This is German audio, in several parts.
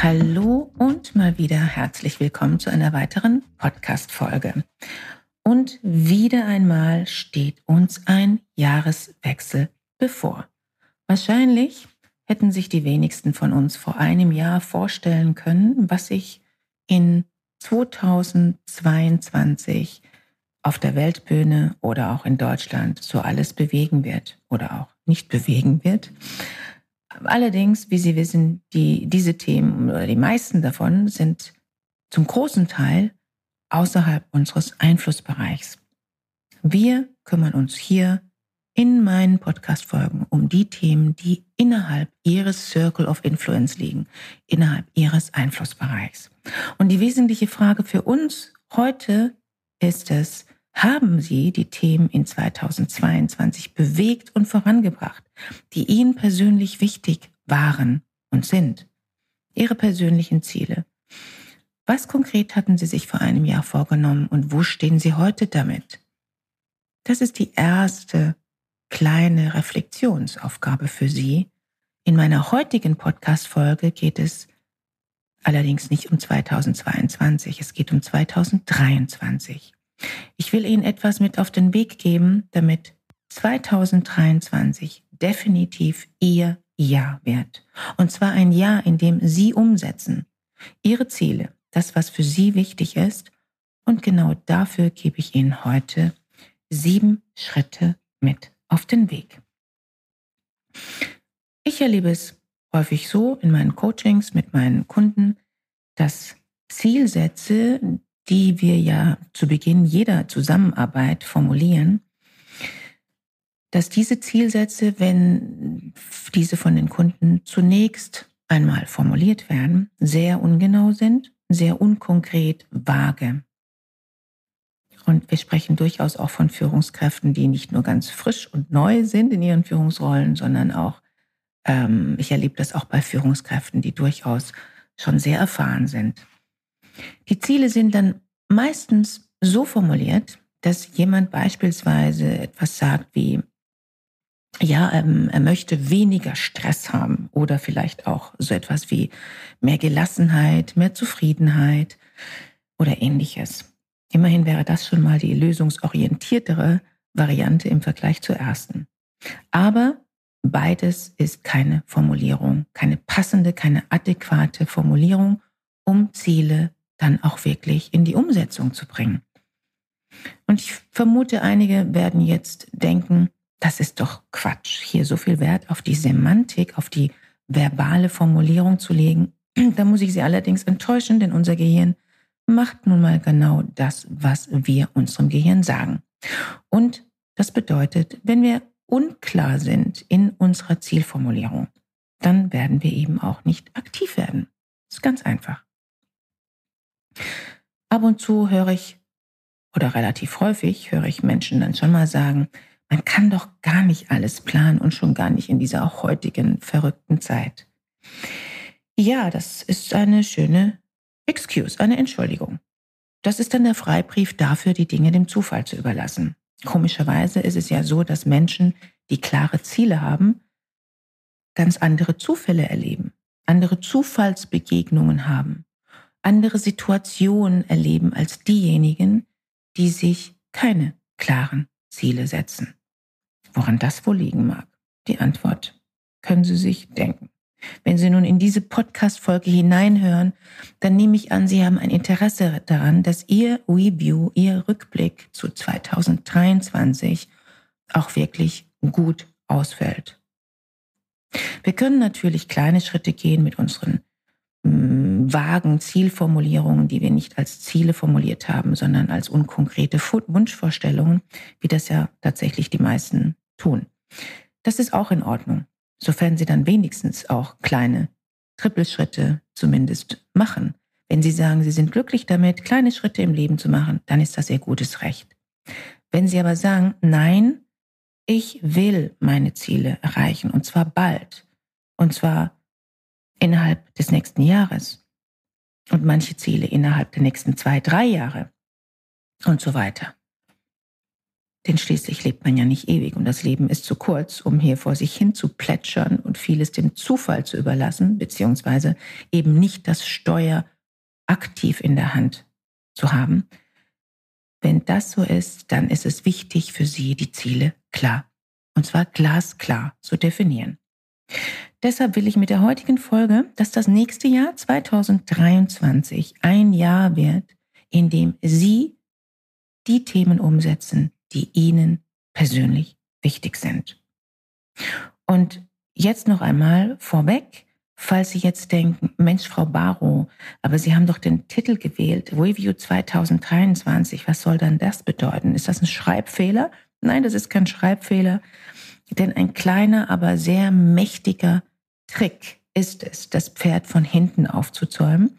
Hallo und mal wieder herzlich willkommen zu einer weiteren Podcast-Folge. Und wieder einmal steht uns ein Jahreswechsel bevor. Wahrscheinlich hätten sich die wenigsten von uns vor einem Jahr vorstellen können, was sich in 2022 auf der Weltbühne oder auch in Deutschland so alles bewegen wird oder auch nicht bewegen wird. Allerdings, wie Sie wissen, die, diese Themen oder die meisten davon sind zum großen Teil außerhalb unseres Einflussbereichs. Wir kümmern uns hier in meinen Podcast-Folgen um die Themen, die innerhalb Ihres Circle of Influence liegen, innerhalb Ihres Einflussbereichs. Und die wesentliche Frage für uns heute ist es, haben Sie die Themen in 2022 bewegt und vorangebracht, die Ihnen persönlich wichtig waren und sind? Ihre persönlichen Ziele. Was konkret hatten Sie sich vor einem Jahr vorgenommen und wo stehen Sie heute damit? Das ist die erste kleine Reflexionsaufgabe für Sie. In meiner heutigen Podcast-Folge geht es allerdings nicht um 2022, es geht um 2023. Ich will Ihnen etwas mit auf den Weg geben, damit 2023 definitiv Ihr Jahr wird. Und zwar ein Jahr, in dem Sie umsetzen. Ihre Ziele, das, was für Sie wichtig ist. Und genau dafür gebe ich Ihnen heute sieben Schritte mit auf den Weg. Ich erlebe es häufig so in meinen Coachings mit meinen Kunden, dass Zielsätze, die wir ja zu Beginn jeder Zusammenarbeit formulieren, dass diese Zielsätze, wenn diese von den Kunden zunächst einmal formuliert werden, sehr ungenau sind, sehr unkonkret, vage. Und wir sprechen durchaus auch von Führungskräften, die nicht nur ganz frisch und neu sind in ihren Führungsrollen, sondern auch, ähm, ich erlebe das auch bei Führungskräften, die durchaus schon sehr erfahren sind. Die Ziele sind dann meistens so formuliert, dass jemand beispielsweise etwas sagt wie, ja, ähm, er möchte weniger Stress haben oder vielleicht auch so etwas wie mehr Gelassenheit, mehr Zufriedenheit oder ähnliches. Immerhin wäre das schon mal die lösungsorientiertere Variante im Vergleich zur ersten. Aber beides ist keine Formulierung, keine passende, keine adäquate Formulierung, um Ziele dann auch wirklich in die Umsetzung zu bringen. Und ich vermute, einige werden jetzt denken, das ist doch Quatsch, hier so viel Wert auf die Semantik, auf die verbale Formulierung zu legen. Da muss ich Sie allerdings enttäuschen, denn unser Gehirn macht nun mal genau das, was wir unserem Gehirn sagen. Und das bedeutet, wenn wir unklar sind in unserer Zielformulierung, dann werden wir eben auch nicht aktiv werden. Das ist ganz einfach. Ab und zu höre ich, oder relativ häufig höre ich Menschen dann schon mal sagen, man kann doch gar nicht alles planen und schon gar nicht in dieser heutigen verrückten Zeit. Ja, das ist eine schöne Excuse, eine Entschuldigung. Das ist dann der Freibrief dafür, die Dinge dem Zufall zu überlassen. Komischerweise ist es ja so, dass Menschen, die klare Ziele haben, ganz andere Zufälle erleben, andere Zufallsbegegnungen haben, andere Situationen erleben als diejenigen, die sich keine klaren Ziele setzen. Woran das wohl liegen mag? Die Antwort können Sie sich denken. Wenn Sie nun in diese Podcast-Folge hineinhören, dann nehme ich an, Sie haben ein Interesse daran, dass Ihr Review, Ihr Rückblick zu 2023 auch wirklich gut ausfällt. Wir können natürlich kleine Schritte gehen mit unseren vagen Zielformulierungen, die wir nicht als Ziele formuliert haben, sondern als unkonkrete Wunschvorstellungen, wie das ja tatsächlich die meisten tun. Das ist auch in Ordnung, sofern Sie dann wenigstens auch kleine Trippelschritte zumindest machen. Wenn Sie sagen, Sie sind glücklich damit, kleine Schritte im Leben zu machen, dann ist das Ihr gutes Recht. Wenn Sie aber sagen, nein, ich will meine Ziele erreichen und zwar bald und zwar innerhalb des nächsten Jahres und manche Ziele innerhalb der nächsten zwei, drei Jahre und so weiter. Denn schließlich lebt man ja nicht ewig und das Leben ist zu kurz, um hier vor sich hin zu plätschern und vieles dem Zufall zu überlassen, beziehungsweise eben nicht das Steuer aktiv in der Hand zu haben. Wenn das so ist, dann ist es wichtig für Sie, die Ziele klar, und zwar glasklar zu definieren. Deshalb will ich mit der heutigen Folge, dass das nächste Jahr 2023 ein Jahr wird, in dem Sie die Themen umsetzen, die Ihnen persönlich wichtig sind. Und jetzt noch einmal vorweg, falls Sie jetzt denken, Mensch, Frau Barrow, aber Sie haben doch den Titel gewählt, Review 2023, was soll dann das bedeuten? Ist das ein Schreibfehler? Nein, das ist kein Schreibfehler, denn ein kleiner, aber sehr mächtiger Trick ist es, das Pferd von hinten aufzuzäumen.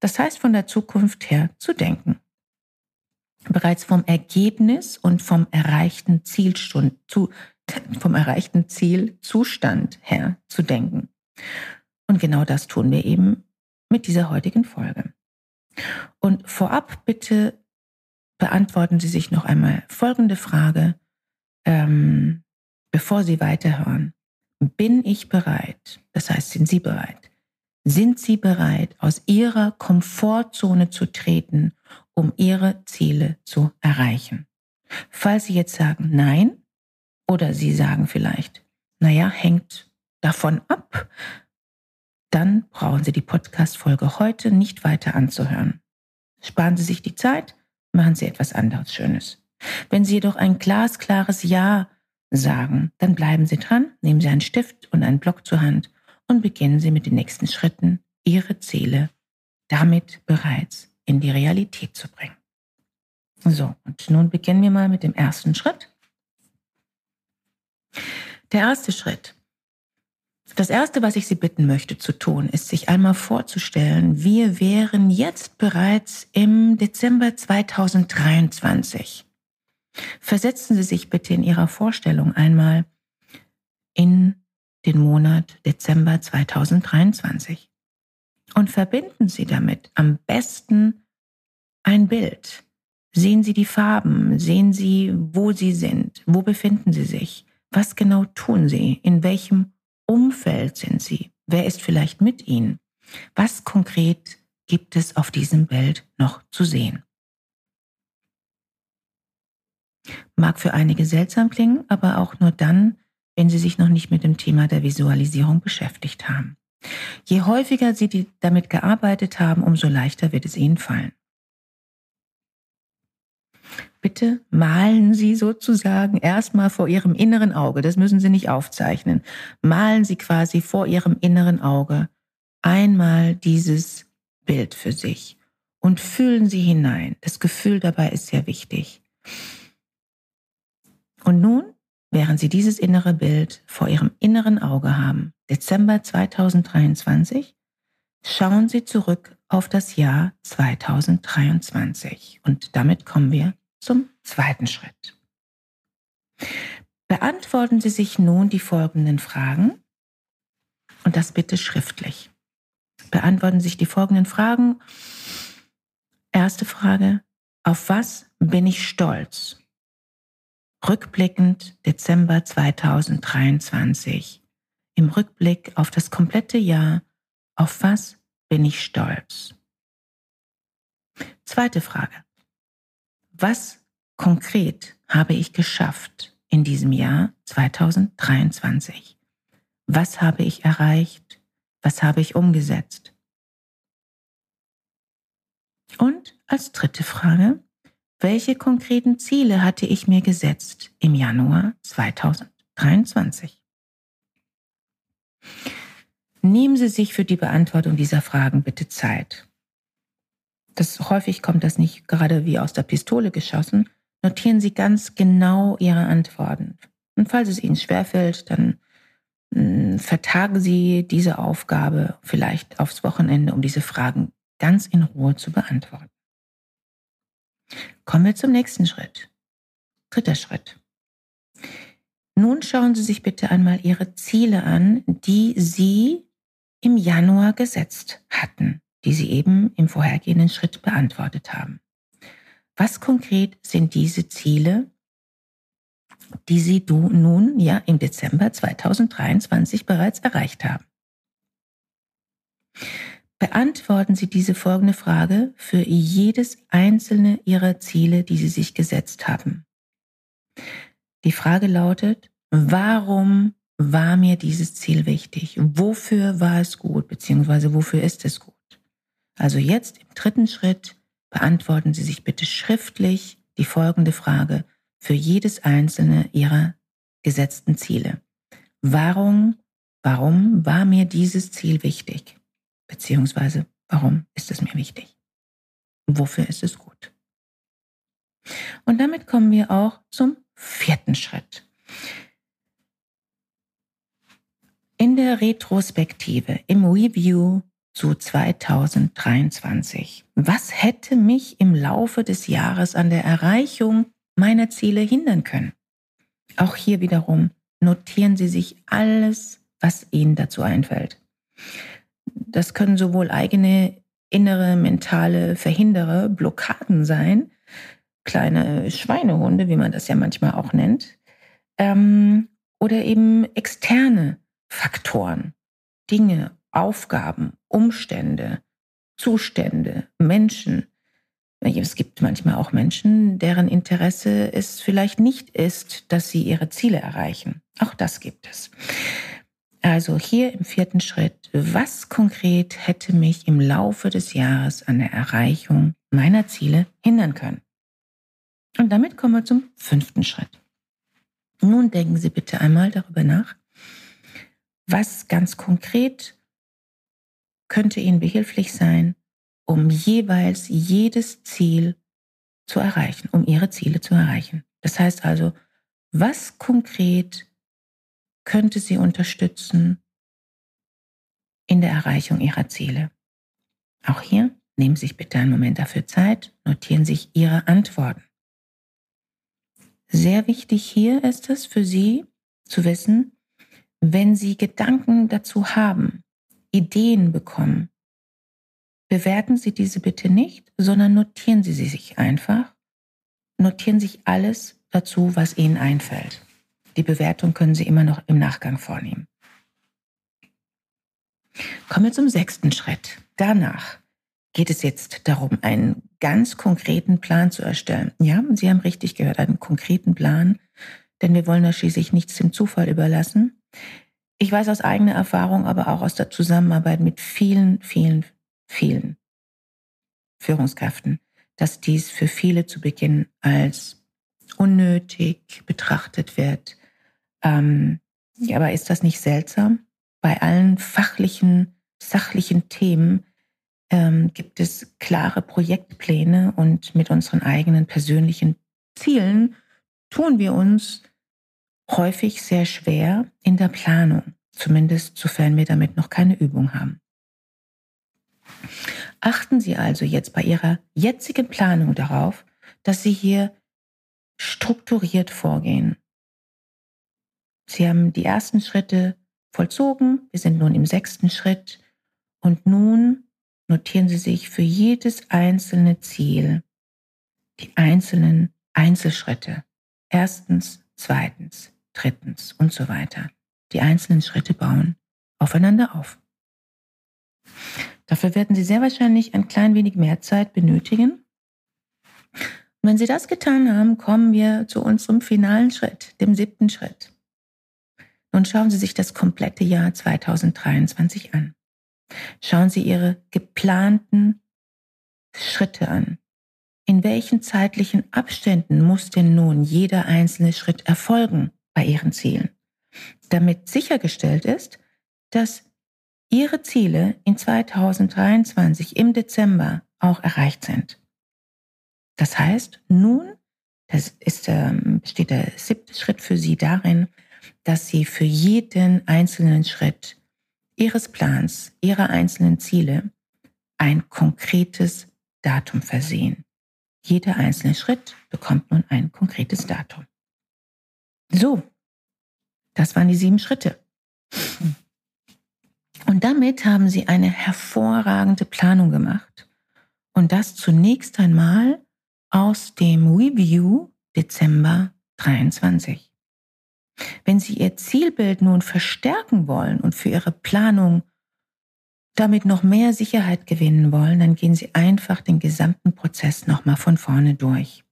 Das heißt, von der Zukunft her zu denken. Bereits vom Ergebnis und vom erreichten Zielstund, zu, vom erreichten Zielzustand her zu denken. Und genau das tun wir eben mit dieser heutigen Folge. Und vorab bitte beantworten Sie sich noch einmal folgende Frage, ähm, bevor Sie weiterhören. Bin ich bereit? Das heißt, sind Sie bereit? Sind Sie bereit, aus Ihrer Komfortzone zu treten, um Ihre Ziele zu erreichen? Falls Sie jetzt sagen Nein oder Sie sagen vielleicht, naja, hängt davon ab, dann brauchen Sie die Podcast-Folge heute nicht weiter anzuhören. Sparen Sie sich die Zeit, machen Sie etwas anderes Schönes. Wenn Sie jedoch ein glasklares Ja sagen, dann bleiben Sie dran, nehmen Sie einen Stift und einen Block zur Hand und beginnen Sie mit den nächsten Schritten, Ihre Ziele damit bereits in die Realität zu bringen. So, und nun beginnen wir mal mit dem ersten Schritt. Der erste Schritt. Das erste, was ich Sie bitten möchte zu tun, ist sich einmal vorzustellen, wir wären jetzt bereits im Dezember 2023. Versetzen Sie sich bitte in Ihrer Vorstellung einmal in den Monat Dezember 2023 und verbinden Sie damit am besten ein Bild. Sehen Sie die Farben, sehen Sie, wo Sie sind, wo befinden Sie sich, was genau tun Sie, in welchem Umfeld sind Sie, wer ist vielleicht mit Ihnen, was konkret gibt es auf diesem Bild noch zu sehen. Mag für einige seltsam klingen, aber auch nur dann, wenn Sie sich noch nicht mit dem Thema der Visualisierung beschäftigt haben. Je häufiger Sie damit gearbeitet haben, umso leichter wird es Ihnen fallen. Bitte malen Sie sozusagen erstmal vor Ihrem inneren Auge, das müssen Sie nicht aufzeichnen, malen Sie quasi vor Ihrem inneren Auge einmal dieses Bild für sich und fühlen Sie hinein. Das Gefühl dabei ist sehr wichtig. Und nun, während Sie dieses innere Bild vor Ihrem inneren Auge haben, Dezember 2023, schauen Sie zurück auf das Jahr 2023. Und damit kommen wir zum zweiten Schritt. Beantworten Sie sich nun die folgenden Fragen und das bitte schriftlich. Beantworten Sie sich die folgenden Fragen. Erste Frage, auf was bin ich stolz? Rückblickend Dezember 2023. Im Rückblick auf das komplette Jahr, auf was bin ich stolz? Zweite Frage. Was konkret habe ich geschafft in diesem Jahr 2023? Was habe ich erreicht? Was habe ich umgesetzt? Und als dritte Frage, welche konkreten Ziele hatte ich mir gesetzt im Januar 2023? Nehmen Sie sich für die Beantwortung dieser Fragen bitte Zeit. Das, häufig kommt das nicht gerade wie aus der Pistole geschossen. Notieren Sie ganz genau Ihre Antworten. Und falls es Ihnen schwerfällt, dann hm, vertagen Sie diese Aufgabe vielleicht aufs Wochenende, um diese Fragen ganz in Ruhe zu beantworten. Kommen wir zum nächsten Schritt. Dritter Schritt. Nun schauen Sie sich bitte einmal Ihre Ziele an, die Sie im Januar gesetzt hatten, die Sie eben im vorhergehenden Schritt beantwortet haben. Was konkret sind diese Ziele, die Sie nun ja im Dezember 2023 bereits erreicht haben? Beantworten Sie diese folgende Frage für jedes einzelne Ihrer Ziele, die Sie sich gesetzt haben. Die Frage lautet, warum war mir dieses Ziel wichtig? Wofür war es gut, beziehungsweise wofür ist es gut? Also jetzt im dritten Schritt beantworten Sie sich bitte schriftlich die folgende Frage für jedes einzelne Ihrer gesetzten Ziele. Warum, warum war mir dieses Ziel wichtig? Beziehungsweise, warum ist es mir wichtig? Wofür ist es gut? Und damit kommen wir auch zum vierten Schritt. In der Retrospektive, im Review zu 2023. Was hätte mich im Laufe des Jahres an der Erreichung meiner Ziele hindern können? Auch hier wiederum notieren Sie sich alles, was Ihnen dazu einfällt. Das können sowohl eigene innere mentale Verhinderer, Blockaden sein, kleine Schweinehunde, wie man das ja manchmal auch nennt, ähm, oder eben externe Faktoren, Dinge, Aufgaben, Umstände, Zustände, Menschen. Es gibt manchmal auch Menschen, deren Interesse es vielleicht nicht ist, dass sie ihre Ziele erreichen. Auch das gibt es. Also hier im vierten Schritt, was konkret hätte mich im Laufe des Jahres an der Erreichung meiner Ziele hindern können? Und damit kommen wir zum fünften Schritt. Nun denken Sie bitte einmal darüber nach, was ganz konkret könnte Ihnen behilflich sein, um jeweils jedes Ziel zu erreichen, um Ihre Ziele zu erreichen. Das heißt also, was konkret könnte sie unterstützen in der Erreichung ihrer Ziele. Auch hier nehmen Sie sich bitte einen Moment dafür Zeit, notieren sich Ihre Antworten. Sehr wichtig hier ist es für Sie zu wissen, wenn Sie Gedanken dazu haben, Ideen bekommen, bewerten Sie diese bitte nicht, sondern notieren Sie sie sich einfach. Notieren sich alles dazu, was Ihnen einfällt. Die Bewertung können Sie immer noch im Nachgang vornehmen. Kommen wir zum sechsten Schritt. Danach geht es jetzt darum, einen ganz konkreten Plan zu erstellen. Ja, Sie haben richtig gehört, einen konkreten Plan, denn wir wollen da schließlich nichts dem Zufall überlassen. Ich weiß aus eigener Erfahrung, aber auch aus der Zusammenarbeit mit vielen, vielen, vielen Führungskräften, dass dies für viele zu Beginn als unnötig betrachtet wird, ähm, aber ist das nicht seltsam? Bei allen fachlichen, sachlichen Themen ähm, gibt es klare Projektpläne und mit unseren eigenen persönlichen Zielen tun wir uns häufig sehr schwer in der Planung, zumindest sofern wir damit noch keine Übung haben. Achten Sie also jetzt bei Ihrer jetzigen Planung darauf, dass Sie hier strukturiert vorgehen Sie haben die ersten Schritte vollzogen. Wir sind nun im sechsten Schritt. Und nun notieren Sie sich für jedes einzelne Ziel die einzelnen Einzelschritte. Erstens, zweitens, drittens und so weiter. Die einzelnen Schritte bauen aufeinander auf. Dafür werden Sie sehr wahrscheinlich ein klein wenig mehr Zeit benötigen. Und wenn Sie das getan haben, kommen wir zu unserem finalen Schritt, dem siebten Schritt. Nun schauen Sie sich das komplette Jahr 2023 an. Schauen Sie Ihre geplanten Schritte an. In welchen zeitlichen Abständen muss denn nun jeder einzelne Schritt erfolgen bei Ihren Zielen, damit sichergestellt ist, dass Ihre Ziele in 2023 im Dezember auch erreicht sind. Das heißt, nun, das ist, ähm, besteht der siebte Schritt für Sie darin, dass Sie für jeden einzelnen Schritt Ihres Plans, Ihrer einzelnen Ziele ein konkretes Datum versehen. Jeder einzelne Schritt bekommt nun ein konkretes Datum. So, das waren die sieben Schritte. Und damit haben sie eine hervorragende Planung gemacht. Und das zunächst einmal aus dem Review Dezember 23. Wenn Sie Ihr Zielbild nun verstärken wollen und für Ihre Planung damit noch mehr Sicherheit gewinnen wollen, dann gehen Sie einfach den gesamten Prozess nochmal von vorne durch.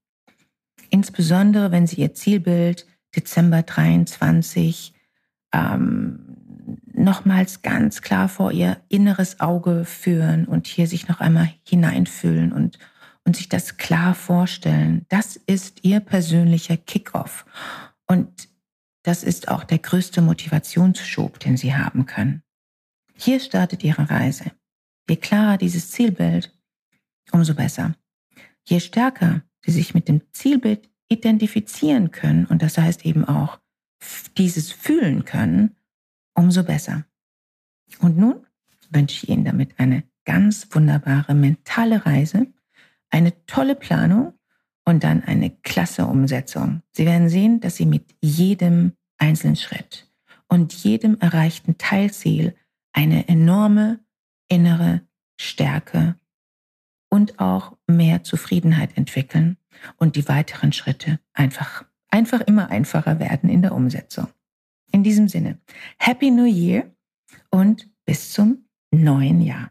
Insbesondere wenn Sie Ihr Zielbild Dezember 23 ähm, nochmals ganz klar vor Ihr inneres Auge führen und hier sich noch einmal hineinfühlen und, und sich das klar vorstellen. Das ist Ihr persönlicher Kickoff. Und das ist auch der größte Motivationsschub, den Sie haben können. Hier startet Ihre Reise. Je klarer dieses Zielbild, umso besser. Je stärker Sie sich mit dem Zielbild identifizieren können, und das heißt eben auch dieses fühlen können, umso besser. Und nun wünsche ich Ihnen damit eine ganz wunderbare mentale Reise, eine tolle Planung und dann eine klasse Umsetzung. Sie werden sehen, dass Sie mit jedem einzelnen Schritt und jedem erreichten Teilziel eine enorme innere Stärke und auch mehr Zufriedenheit entwickeln und die weiteren Schritte einfach, einfach immer einfacher werden in der Umsetzung. In diesem Sinne, Happy New Year und bis zum neuen Jahr.